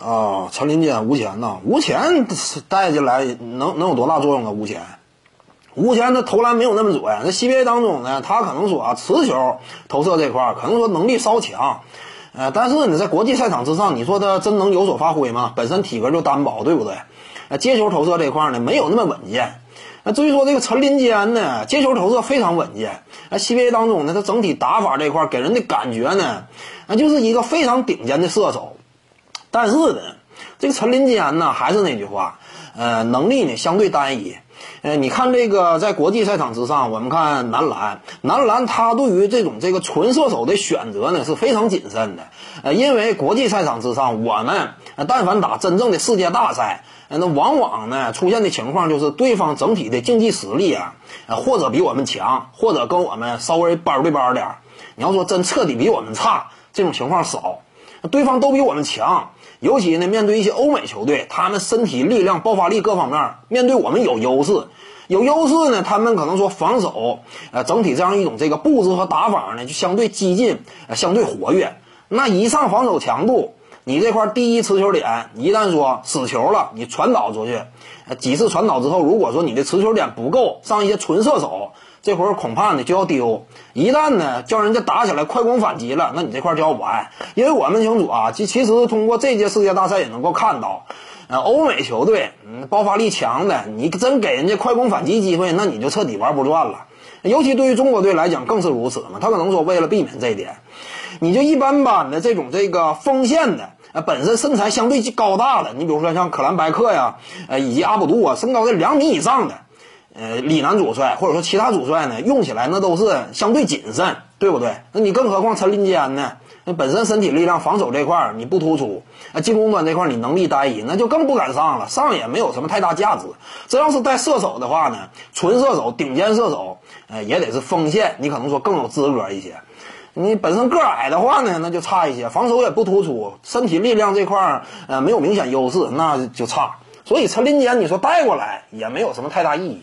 啊，陈林坚吴前呐，吴前带进来能能有多大作用啊？吴前，吴前他投篮没有那么准，那 CBA 当中呢，他可能说啊，持球投射这块儿可能说能力稍强，呃，但是呢，在国际赛场之上，你说他真能有所发挥吗？本身体格就单薄，对不对？呃，接球投射这块儿呢，没有那么稳健。那至于说这个陈林坚呢，接球投射非常稳健。那 CBA 当中呢，他整体打法这块儿给人的感觉呢，那就是一个非常顶尖的射手。但是呢，这个陈林坚呢，还是那句话，呃，能力呢相对单一。呃，你看这个在国际赛场之上，我们看男篮，男篮他对于这种这个纯射手的选择呢是非常谨慎的。呃，因为国际赛场之上，我们但凡打真正的世界大赛，那往往呢出现的情况就是对方整体的竞技实力啊，或者比我们强，或者跟我们稍微班对班点儿。你要说真彻底比我们差，这种情况少。对方都比我们强，尤其呢，面对一些欧美球队，他们身体力量、爆发力各方面，面对我们有优势，有优势呢，他们可能说防守，呃，整体这样一种这个布置和打法呢，就相对激进，呃，相对活跃。那一上防守强度，你这块第一持球点，一旦说死球了，你传导出去，几次传导之后，如果说你的持球点不够，上一些纯射手。这会儿恐怕呢就要丢，一旦呢叫人家打起来快攻反击了，那你这块就要完。因为我们清楚啊，其其实通过这届世界大赛也能够看到，呃，欧美球队嗯爆发力强的，你真给人家快攻反击机会，那你就彻底玩不转了。尤其对于中国队来讲更是如此嘛。他可能说为了避免这一点，你就一般般的这种这个锋线的，呃，本身身材相对高大的，你比如说像可兰白克呀，呃，以及阿卜杜啊，身高在两米以上的。呃，李楠主帅或者说其他主帅呢，用起来那都是相对谨慎，对不对？那你更何况陈林坚呢？那本身身体力量、防守这块你不突出，啊，进攻端这块你能力单一，那就更不敢上了，上也没有什么太大价值。这要是带射手的话呢，纯射手、顶尖射手，呃，也得是锋线，你可能说更有资格一些。你本身个矮的话呢，那就差一些，防守也不突出，身体力量这块呃没有明显优势，那就差。所以陈林坚你说带过来也没有什么太大意义。